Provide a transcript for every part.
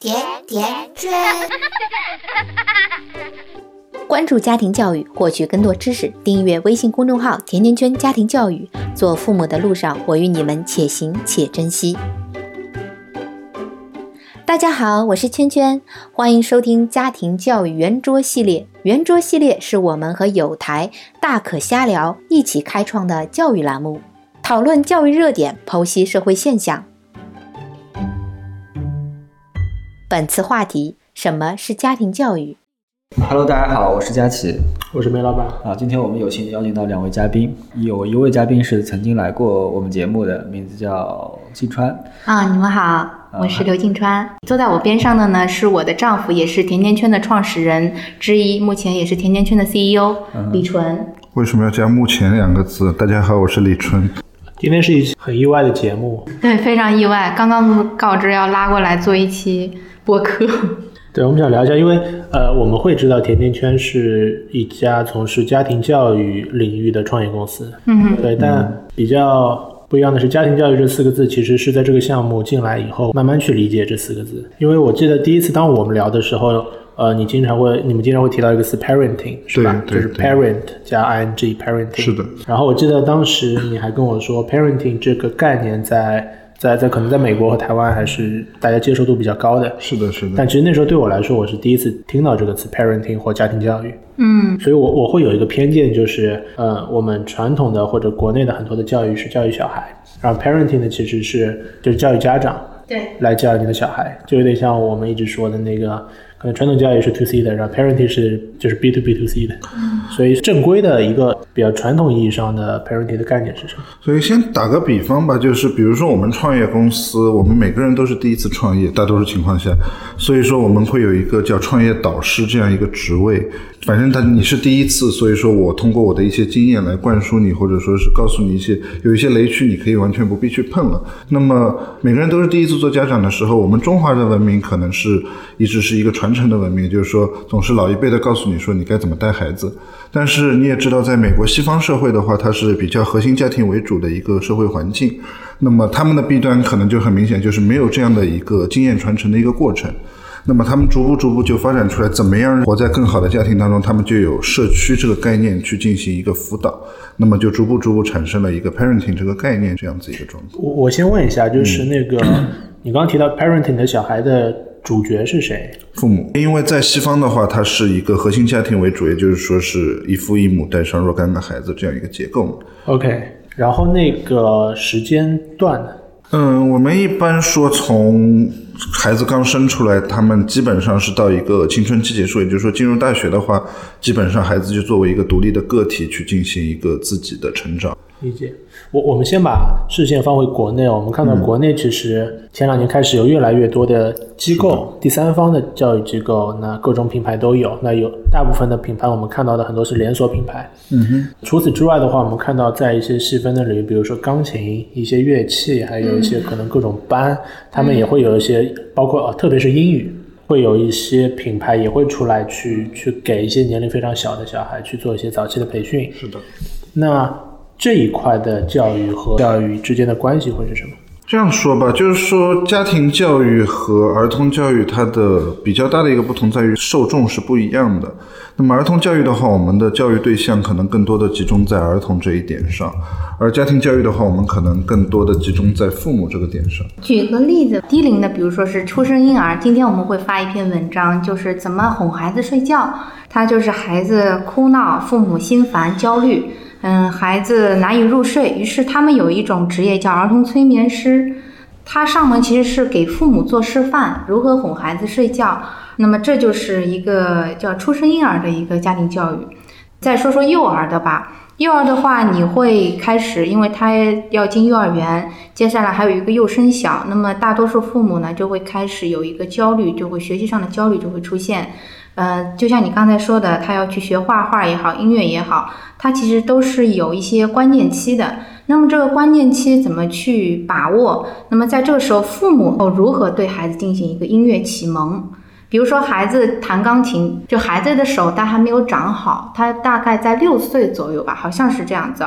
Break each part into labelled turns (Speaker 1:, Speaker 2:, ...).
Speaker 1: 甜甜圈。
Speaker 2: 关注家庭教育，获取更多知识。订阅微信公众号“甜甜圈家庭教育”。做父母的路上，我与你们且行且珍惜。大家好，我是圈圈，欢迎收听家庭教育圆桌系列。圆桌系列是我们和有台大可瞎聊一起开创的教育栏目，讨论教育热点，剖析社会现象。本次话题：什么是家庭教育
Speaker 3: ？Hello，大家好，我是佳琪
Speaker 4: 我是梅老板。
Speaker 3: 啊。今天我们有幸邀请到两位嘉宾，有一位嘉宾是曾经来过我们节目的，名字叫金川。
Speaker 2: 啊，你们好，我是刘静川。坐在我边上的呢是我的丈夫，也是甜甜圈的创始人之一，目前也是甜甜圈的 CEO 李纯。
Speaker 5: 为什么要加“目前”两个字？大家好，我是李春。
Speaker 4: 今天是一期很意外的节目，
Speaker 2: 对，非常意外，刚刚告知要拉过来做一期播客。
Speaker 4: 对，我们想聊一下，因为呃，我们会知道甜甜圈是一家从事家庭教育领域的创业公司，
Speaker 2: 嗯
Speaker 4: 对，但比较不一样的是，家庭教育这四个字其实是在这个项目进来以后慢慢去理解这四个字，因为我记得第一次当我们聊的时候。呃，你经常会，你们经常会提到一个词 parenting，是吧？就是 parent 加 ing parenting。
Speaker 5: 是的。
Speaker 4: 然后我记得当时你还跟我说，parenting 这个概念在在在可能在美国和台湾还是大家接受度比较高的。
Speaker 5: 是的，是的
Speaker 4: 但，其实那时候对我来说，我是第一次听到这个词 parenting 或家庭教育，
Speaker 2: 嗯
Speaker 4: 所以我我会有一个偏见，就是呃，我们传统的或者国内的很多的教育是教育小孩，然后 parenting 呢其实是就是教育家长
Speaker 2: 对，
Speaker 4: 来教育你的小孩，就有点像我们一直说的那个，可能传统教育是 to C 的，然后 parenting 是就是 B to B to C 的，所以正规的一个比较传统意义上的 parenting 的概念是什么？
Speaker 5: 所以先打个比方吧，就是比如说我们创业公司，我们每个人都是第一次创业，大多数情况下，所以说我们会有一个叫创业导师这样一个职位。反正他你是第一次，所以说我通过我的一些经验来灌输你，或者说是告诉你一些有一些雷区，你可以完全不必去碰了。那么每个人都是第一次做家长的时候，我们中华的文明可能是一直是一个传承的文明，就是说总是老一辈的告诉你说你该怎么带孩子。但是你也知道，在美国西方社会的话，它是比较核心家庭为主的一个社会环境。那么他们的弊端可能就很明显，就是没有这样的一个经验传承的一个过程。那么他们逐步逐步就发展出来，怎么样活在更好的家庭当中，他们就有社区这个概念去进行一个辅导，那么就逐步逐步产生了一个 parenting 这个概念这样子一个状态。
Speaker 4: 我我先问一下，就是那个、你刚刚提到 parenting 的小孩的主角是谁？
Speaker 5: 父母，因为在西方的话，它是一个核心家庭为主，也就是说是一父一母带上若干个孩子这样一个结构嘛。
Speaker 4: OK，然后那个时间段呢？
Speaker 5: 嗯，我们一般说从孩子刚生出来，他们基本上是到一个青春期结束，也就是说进入大学的话，基本上孩子就作为一个独立的个体去进行一个自己的成长。
Speaker 4: 理解。我我们先把视线放回国内，我们看到国内其实前两年开始有越来越多的机构，第三方的教育机构，那各种品牌都有。那有大部分的品牌，我们看到的很多是连锁品牌。
Speaker 5: 嗯哼，
Speaker 4: 除此之外的话，我们看到在一些细分的领域，比如说钢琴、一些乐器，还有一些可能各种班，他们也会有一些，包括呃，特别是英语。会有一些品牌也会出来去去给一些年龄非常小的小孩去做一些早期的培训。
Speaker 5: 是的。
Speaker 4: 那这一块的教育和教育之间的关系会是什么？
Speaker 5: 这样说吧，就是说家庭教育和儿童教育它的比较大的一个不同在于受众是不一样的。那么儿童教育的话，我们的教育对象可能更多的集中在儿童这一点上，而家庭教育的话，我们可能更多的集中在父母这个点上。
Speaker 2: 举个例子，低龄的，比如说是出生婴儿，今天我们会发一篇文章，就是怎么哄孩子睡觉。他就是孩子哭闹，父母心烦焦虑，嗯，孩子难以入睡，于是他们有一种职业叫儿童催眠师，他上门其实是给父母做示范，如何哄孩子睡觉。那么这就是一个叫出生婴儿的一个家庭教育。再说说幼儿的吧，幼儿的话，你会开始，因为他要进幼儿园，接下来还有一个幼升小，那么大多数父母呢就会开始有一个焦虑，就会学习上的焦虑就会出现。呃，就像你刚才说的，他要去学画画也好，音乐也好，他其实都是有一些关键期的。那么这个关键期怎么去把握？那么在这个时候，父母如何对孩子进行一个音乐启蒙？比如说孩子弹钢琴，就孩子的手他还没有长好，他大概在六岁左右吧，好像是这样子，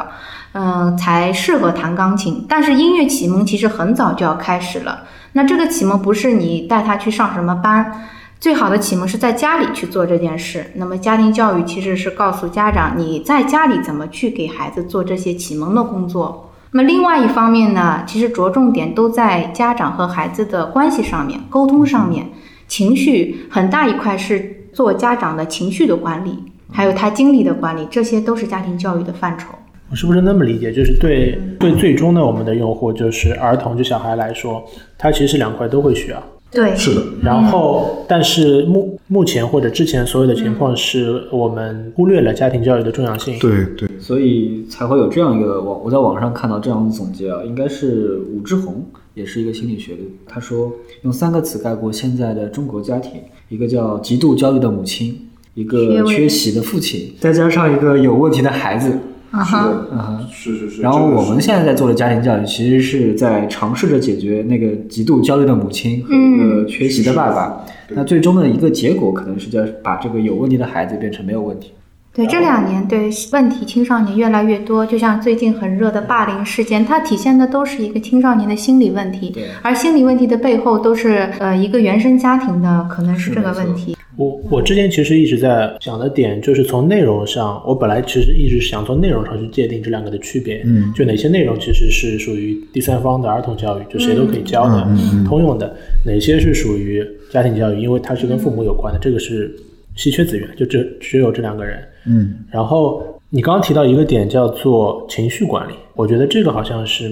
Speaker 2: 嗯、才适合弹钢琴。但是音乐启蒙其实很早就要开始了。那这个启蒙不是你带他去上什么班，最好的启蒙是在家里去做这件事。那么家庭教育其实是告诉家长你在家里怎么去给孩子做这些启蒙的工作。那么另外一方面呢，其实着重点都在家长和孩子的关系上面、沟通上面，情绪很大一块是做家长的情绪的管理，还有他精力的管理，这些都是家庭教育的范畴。
Speaker 4: 我是不是那么理解？就是对对最终的我们的用户，就是儿童就小孩来说，他其实两块都会需要。
Speaker 2: 对，
Speaker 5: 是的，
Speaker 4: 然后，但是目目前或者之前所有的情况是我们忽略了家庭教育的重要性。
Speaker 5: 对对，
Speaker 3: 所以才会有这样一个网，我在网上看到这样的总结啊，应该是武志红，也是一个心理学的，他说用三个词概括现在的中国家庭，一个叫极度焦虑的母亲，一个缺席的父亲，再加上一个有问题的孩子。
Speaker 2: 啊哈，
Speaker 3: 嗯哼。
Speaker 5: 是是是。
Speaker 3: 然后我们现在在做的家庭教育，其实是在尝试着解决那个极度焦虑的母亲和一个缺席的爸爸。那最终的一个结果，可能是叫把这个有问题的孩子变成没有问题。
Speaker 2: 对，这两年对问题青少年越来越多，就像最近很热的霸凌事件，它体现的都是一个青少年的心理问题。
Speaker 3: 对
Speaker 2: 而心理问题的背后，都是呃一个原生家庭的可能是这个问题。
Speaker 4: 我我之前其实一直在想的点，就是从内容上，我本来其实一直想从内容上去界定这两个的区别。
Speaker 5: 嗯，
Speaker 4: 就哪些内容其实是属于第三方的儿童教育，就谁都可以教的、
Speaker 5: 嗯
Speaker 4: 通用的；哪些是属于家庭教育，因为它是跟父母有关的，这个是稀缺资源，就这只有这两个人。
Speaker 5: 嗯，
Speaker 4: 然后你刚刚提到一个点叫做情绪管理，我觉得这个好像是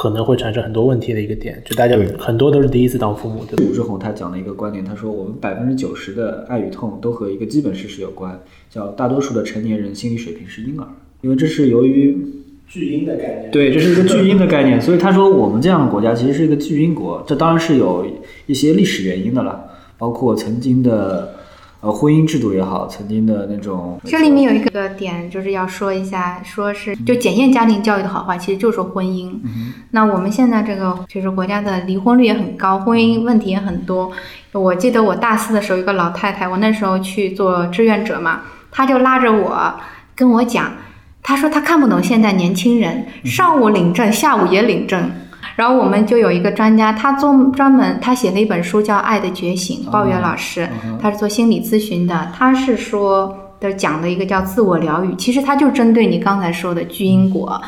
Speaker 4: 可能会产生很多问题的一个点，就大家很多都是第一次当父母，对吧？
Speaker 3: 武志红他讲了一个观点，他说我们百分之九十的爱与痛都和一个基本事实有关，叫大多数的成年人心理水平是婴儿，因为这是由于
Speaker 4: 巨婴的概念，
Speaker 3: 对，这是一个巨婴的概念，所以他说我们这样的国家其实是一个巨婴国，这当然是有一些历史原因的了，包括曾经的呃婚姻制度也好，曾经的那种
Speaker 2: 这里面有一个点，就是要说一下，说是就检验家庭教育的好坏，其实就是婚姻。那我们现在这个就是国家的离婚率也很高，婚姻问题也很多。我记得我大四的时候，一个老太太，我那时候去做志愿者嘛，她就拉着我跟我讲，她说她看不懂现在年轻人，上午领证，下午也领证。然后我们就有一个专家，他做专门他写了一本书叫《爱的觉醒》，鲍源老师，他是做心理咨询的，他是说的讲的一个叫自我疗愈，其实他就针对你刚才说的巨婴果，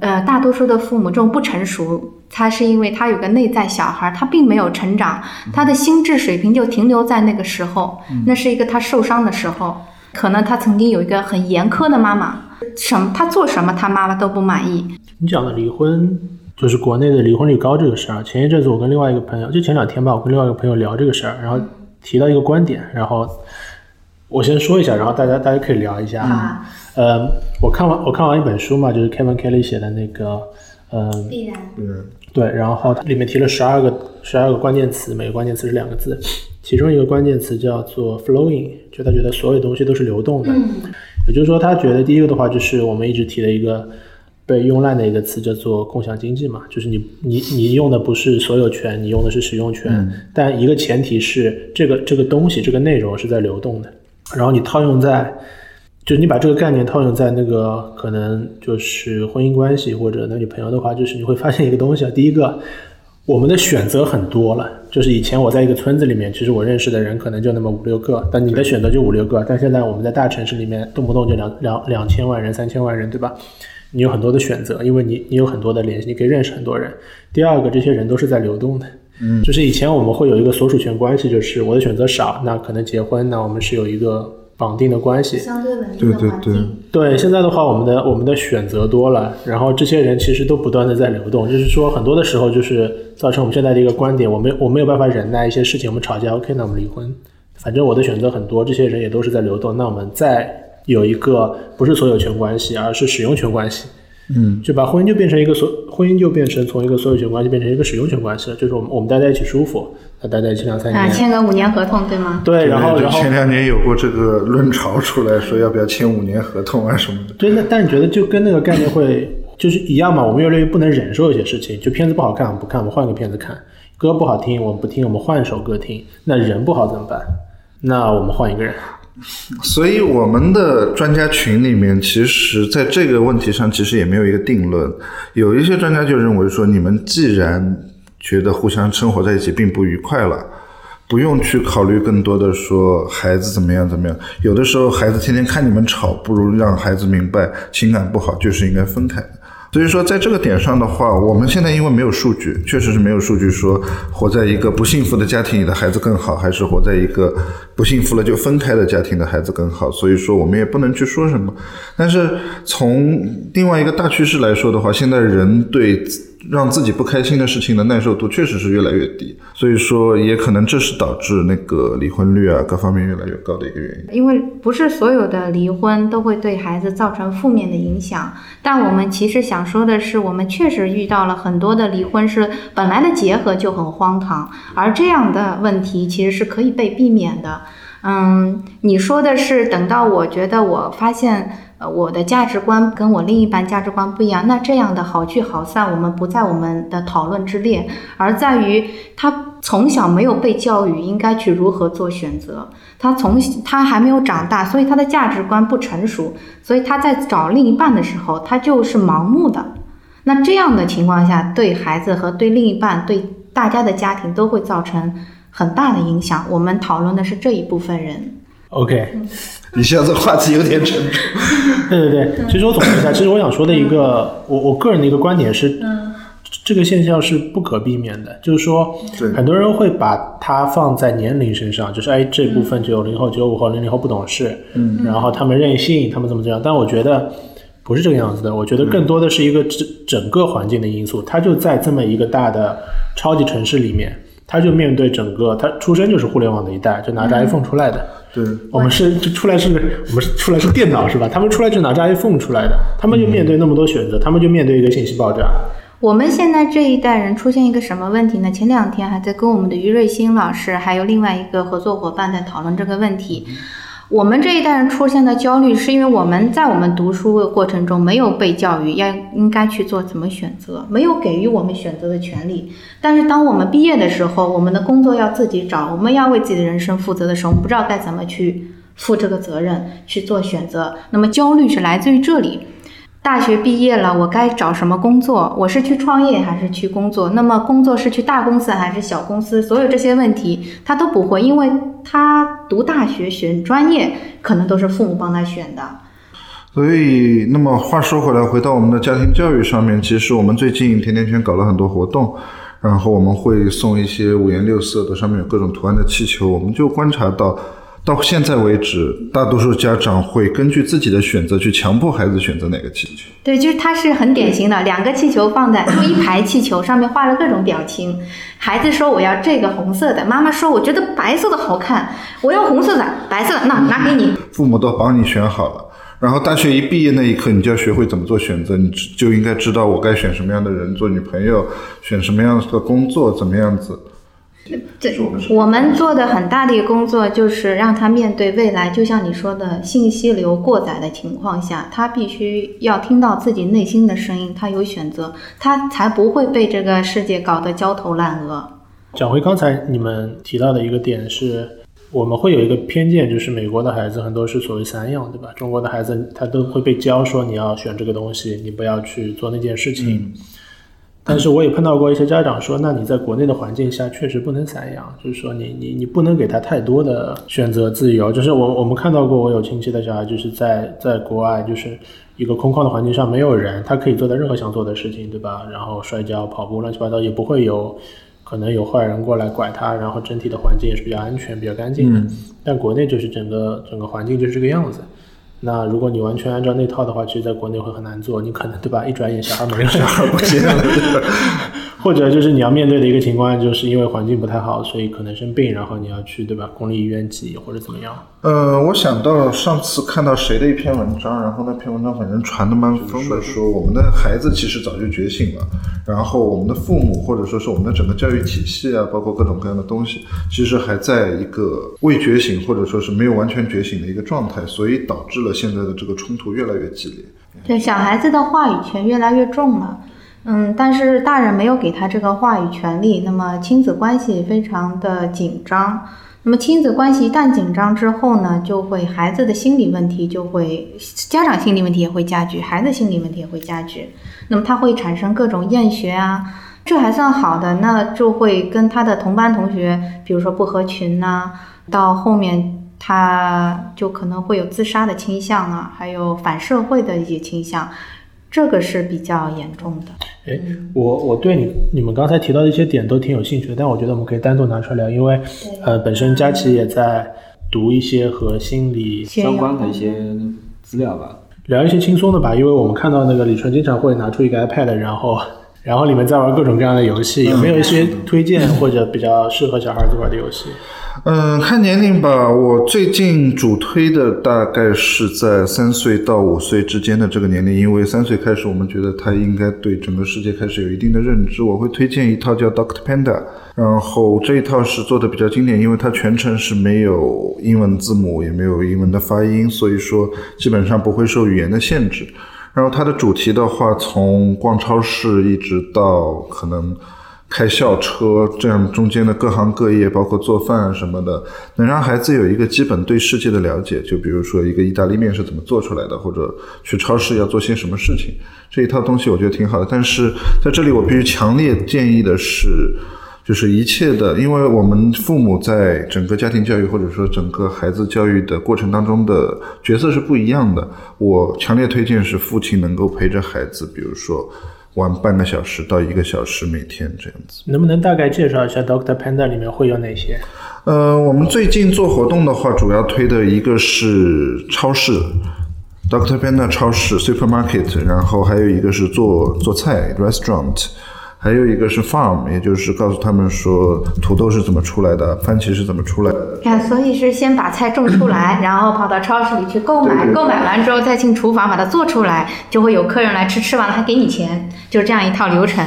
Speaker 2: 呃，大多数的父母这种不成熟，他是因为他有个内在小孩，他并没有成长，他的心智水平就停留在那个时候，那是一个他受伤的时候，可能他曾经有一个很严苛的妈妈，什么他做什么他妈妈都不满意，
Speaker 4: 你讲的离婚，就是国内的离婚率高这个事儿。前一阵子我跟另外一个朋友，就前两天吧，我跟另外一个朋友聊这个事儿，然后提到一个观点，然后我先说一下，然后大家大家可以聊一下。
Speaker 2: 啊，
Speaker 4: 呃，我看完我看完一本书嘛，就是 Kevin Kelly 写的那个，嗯、
Speaker 2: 必然。
Speaker 5: 嗯，
Speaker 4: 对，然后它里面提了十二个十二个关键词，每个关键词是两个字，其中一个关键词叫做 flowing，就他觉得所有东西都是流动的，嗯也就是说，他觉得第一个的话就是我们一直提的一个被用烂的一个词叫做共享经济嘛，就是你你你用的不是所有权，你用的是使用权，但一个前提是这个这个东西这个内容是在流动的，然后你套用在。就是你把这个概念套用在那个可能就是婚姻关系或者男女朋友的话，就是你会发现一个东西啊。第一个，我们的选择很多了。就是以前我在一个村子里面，其实我认识的人可能就那么五六个，但你的选择就五六个。但现在我们在大城市里面，动不动就两两两千万人、三千万人，对吧？你有很多的选择，因为你你有很多的联系，你可以认识很多人。第二个，这些人都是在流动的。嗯，就是以前我们会有一个所属权关系，就是我的选择少，那可能结婚，那我们是有一个绑定的关系。
Speaker 2: 相对稳定
Speaker 5: 对对对，
Speaker 4: 对，现在的话，我们的我们的选择多了，然后这些人其实都不断的在流动，就是说很多的时候就是造成我们现在的一个观点，我没我没有办法忍耐一些事情，我们吵架，OK，那我们离婚，反正我的选择很多，这些人也都是在流动，那我们再有一个不是所有权关系，而是使用权关系，
Speaker 5: 嗯，
Speaker 4: 就把婚姻就变成一个所婚姻就变成从一个所有权关系变成一个使用权关系了，就是我们我们待在一起舒服，那待在一起两三年，
Speaker 2: 啊，签个五年合同对吗？
Speaker 4: 对，然后然后
Speaker 5: 前两年有过这个论潮出来说要不要签五年合同啊什么的。
Speaker 4: 对，那但你觉得就跟那个概念会就是一样嘛？我们越来越不能忍受一些事情，就片子不好看我们不看，我们换个片子看；歌不好听我们不听，我们换一首歌听。那人不好怎么办？那我们换一个人。
Speaker 5: 所以我们的专家群里面，其实在这个问题上，其实也没有一个定论。有一些专家就认为说，你们既然觉得互相生活在一起并不愉快了。不用去考虑更多的说孩子怎么样怎么样，有的时候孩子天天看你们吵，不如让孩子明白情感不好就是应该分开。所以说，在这个点上的话，我们现在因为没有数据，确实是没有数据说活在一个不幸福的家庭里的孩子更好，还是活在一个不幸福了就分开的家庭的孩子更好。所以说，我们也不能去说什么。但是从另外一个大趋势来说的话，现在人对。让自己不开心的事情的耐受度确实是越来越低，所以说也可能这是导致那个离婚率啊各方面越来越高的一个原因。
Speaker 2: 因为不是所有的离婚都会对孩子造成负面的影响，但我们其实想说的是，我们确实遇到了很多的离婚是本来的结合就很荒唐，而这样的问题其实是可以被避免的。嗯，你说的是等到我觉得我发现。呃，我的价值观跟我另一半价值观不一样，那这样的好聚好散，我们不在我们的讨论之列，而在于他从小没有被教育应该去如何做选择，他从他还没有长大，所以他的价值观不成熟，所以他在找另一半的时候，他就是盲目的。那这样的情况下，对孩子和对另一半，对大家的家庭都会造成很大的影响。我们讨论的是这一部分人。
Speaker 4: OK。
Speaker 5: 你现在这话题有点沉重。
Speaker 4: 对对对，其实我总结一下，其实我想说的一个，我我个人的一个观点是，这个现象是不可避免的，就是说，很多人会把它放在年龄身上，就是哎，这部分九零后、九五后、零零后不懂事，嗯，然后他们任性，他们怎么怎么样，但我觉得不是这个样子的，我觉得更多的是一个整整个环境的因素，它就在这么一个大的超级城市里面，他就面对整个，他出生就是互联网的一代，就拿着 iPhone 出来的。
Speaker 5: 对，
Speaker 4: 我们是就出来是，我们是出来是电脑是吧？他们出来就拿着 iPhone 出来的，他们就面对那么多选择，他们就面对一个信息爆炸。
Speaker 2: 我们现在这一代人出现一个什么问题呢？前两天还在跟我们的于瑞新老师还有另外一个合作伙伴在讨论这个问题。我们这一代人出现的焦虑，是因为我们在我们读书的过程中没有被教育要应该去做怎么选择，没有给予我们选择的权利。但是当我们毕业的时候，我们的工作要自己找，我们要为自己的人生负责的时候，我们不知道该怎么去负这个责任去做选择。那么焦虑是来自于这里。大学毕业了，我该找什么工作？我是去创业还是去工作？那么工作是去大公司还是小公司？所有这些问题他都不会，因为他读大学选专业可能都是父母帮他选的。
Speaker 5: 所以，那么话说回来，回到我们的家庭教育上面，其实我们最近甜甜圈搞了很多活动，然后我们会送一些五颜六色的、上面有各种图案的气球，我们就观察到。到现在为止，大多数家长会根据自己的选择去强迫孩子选择哪个气球。
Speaker 2: 对，就是它是很典型的，两个气球放在就一排气球上面画了各种表情。孩子说我要这个红色的，妈妈说我觉得白色的好看，我要红色的、白色的，那拿给你。
Speaker 5: 父母都帮你选好了，然后大学一毕业那一刻，你就要学会怎么做选择，你就应该知道我该选什么样的人做女朋友，选什么样的工作，怎么样子。
Speaker 2: 对，我们做的很大的一个工作就是让他面对未来，就像你说的信息流过载的情况下，他必须要听到自己内心的声音，他有选择，他才不会被这个世界搞得焦头烂额。
Speaker 4: 讲回刚才你们提到的一个点是，我们会有一个偏见，就是美国的孩子很多是所谓散养，对吧？中国的孩子他都会被教说你要选这个东西，你不要去做那件事情。但是我也碰到过一些家长说，那你在国内的环境下确实不能散养，就是说你你你不能给他太多的选择自由。就是我我们看到过，我有亲戚的小孩就是在在国外，就是一个空旷的环境上没有人，他可以做他任何想做的事情，对吧？然后摔跤、跑步、乱七八糟也不会有可能有坏人过来拐他，然后整体的环境也是比较安全、比较干净的。但国内就是整个整个环境就是这个样子。那如果你完全按照那套的话，其实在国内会很难做，你可能对吧？一转眼小孩没了，
Speaker 5: 小孩不见了。
Speaker 4: 或者就是你要面对的一个情况，就是因为环境不太好，所以可能生病，然后你要去对吧？公立医院挤或者怎么样？
Speaker 5: 呃，我想到上次看到谁的一篇文章，然后那篇文章反正传的蛮疯的，说我们的孩子其实早就觉醒了，然后我们的父母或者说是我们的整个教育体系啊，包括各种各样的东西，其实还在一个未觉醒或者说是没有完全觉醒的一个状态，所以导致了现在的这个冲突越来越激烈。
Speaker 2: 对，小孩子的话语权越来越重了。嗯，但是大人没有给他这个话语权利，那么亲子关系非常的紧张。那么亲子关系一旦紧张之后呢，就会孩子的心理问题就会，家长心理问题也会加剧，孩子心理问题也会加剧。那么他会产生各种厌学啊，这还算好的，那就会跟他的同班同学，比如说不合群呐、到后面他就可能会有自杀的倾向啊，还有反社会的一些倾向，这个是比较严重的。
Speaker 4: 哎，我我对你你们刚才提到的一些点都挺有兴趣的，但我觉得我们可以单独拿出来聊，因为呃，本身佳琪也在读一些和心理
Speaker 3: 相关的一些资料吧。
Speaker 4: 聊一些轻松的吧，因为我们看到那个李纯经常会拿出一个 iPad，然后 然后里面在玩各种各样的游戏，有没有一些推荐或者比较适合小孩子玩的游戏？
Speaker 5: 嗯，看年龄吧。我最近主推的大概是在三岁到五岁之间的这个年龄，因为三岁开始，我们觉得他应该对整个世界开始有一定的认知。我会推荐一套叫 Doctor Panda，然后这一套是做的比较经典，因为它全程是没有英文字母，也没有英文的发音，所以说基本上不会受语言的限制。然后它的主题的话，从逛超市一直到可能。开校车，这样中间的各行各业，包括做饭啊什么的，能让孩子有一个基本对世界的了解。就比如说一个意大利面是怎么做出来的，或者去超市要做些什么事情，这一套东西我觉得挺好的。但是在这里我必须强烈建议的是，就是一切的，因为我们父母在整个家庭教育或者说整个孩子教育的过程当中的角色是不一样的。我强烈推荐是父亲能够陪着孩子，比如说。玩半个小时到一个小时每天这样子，
Speaker 4: 能不能大概介绍一下 Doctor Panda 里面会有哪些？
Speaker 5: 呃，我们最近做活动的话，主要推的一个是超市，Doctor Panda 超市 Supermarket，然后还有一个是做做菜 Restaurant。还有一个是 farm，也就是告诉他们说土豆是怎么出来的，番茄是怎么出来的。
Speaker 2: 看，所以是先把菜种出来，然后跑到超市里去购买，购买完之后再进厨房把它做出来，就会有客人来吃，吃完了还给你钱，就是这样一套流程。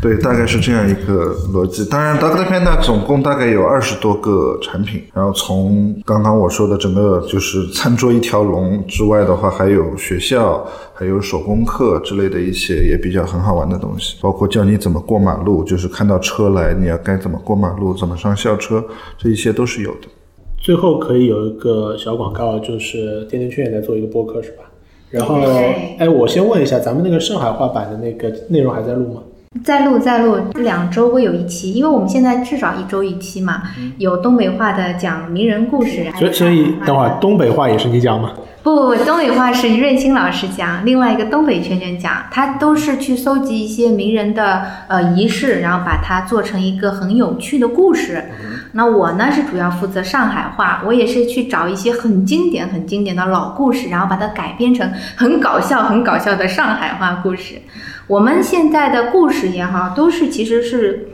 Speaker 5: 对，大概是这样一个逻辑。当然，Doctor Panda 总共大概有二十多个产品。然后从刚刚我说的整个就是餐桌一条龙之外的话，还有学校，还有手工课之类的一些也比较很好玩的东西，包括教你怎么过马路，就是看到车来你要该怎么过马路，怎么上校车，这一些都是有的。
Speaker 4: 最后可以有一个小广告，就是甜甜圈也在做一个播客，是吧？然后，哎，我先问一下，咱们那个上海话版的那个内容还在录吗？
Speaker 2: 在录，在录，两周会有一期，因为我们现在至少一周一期嘛。有东北话的讲名人故事，
Speaker 4: 所以所以等会儿东北话也是你讲吗？
Speaker 2: 不不不，东北话是润新老师讲，另外一个东北圈圈讲，他都是去搜集一些名人的呃仪式，然后把它做成一个很有趣的故事。那我呢是主要负责上海话，我也是去找一些很经典、很经典的老故事，然后把它改编成很搞笑、很搞笑的上海话故事。我们现在的故事也好，都是其实是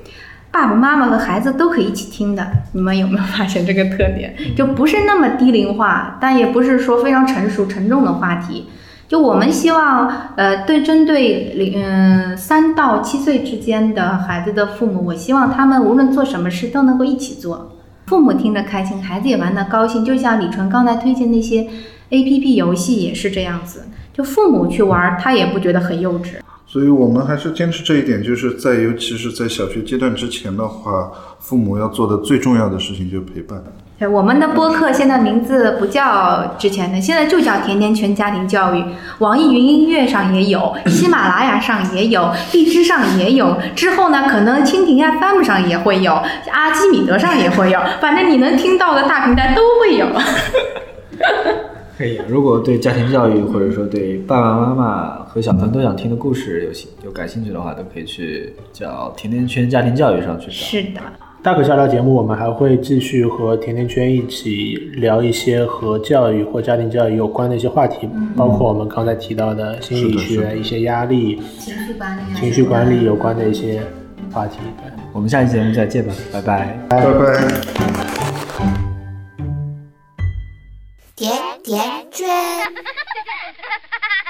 Speaker 2: 爸爸妈妈和孩子都可以一起听的。你们有没有发现这个特点？就不是那么低龄化，但也不是说非常成熟沉重的话题。就我们希望，呃，对针对零嗯三到七岁之间的孩子的父母，我希望他们无论做什么事都能够一起做，父母听着开心，孩子也玩得高兴。就像李纯刚才推荐那些 A P P 游戏也是这样子，就父母去玩，他也不觉得很幼稚。
Speaker 5: 所以我们还是坚持这一点，就是在尤其是在小学阶段之前的话，父母要做的最重要的事情就是陪伴。
Speaker 2: 对，我们的播客现在名字不叫之前的，现在就叫甜甜圈家庭教育。网易云音乐上也有，喜马拉雅上也有，荔枝上也有。之后呢，可能蜻蜓 FM 上也会有，阿基米德上也会有，反正你能听到的大平台都会有。
Speaker 3: 可以，如果对家庭教育或者说对爸爸妈妈和小朋友都想听的故事有兴有感兴趣的话，都可以去叫甜甜圈家庭教育上去找。
Speaker 2: 是的。
Speaker 4: 大可笑聊节目，我们还会继续和甜甜圈一起聊一些和教育或家庭教育有关的一些话题，包括我们刚才提到的心理学、一些压力、
Speaker 2: 情绪管理、
Speaker 4: 情绪管理有关的一些话题。对，
Speaker 3: 我们下期节目再见吧，拜拜。
Speaker 5: 拜拜。
Speaker 1: 甜甜圈。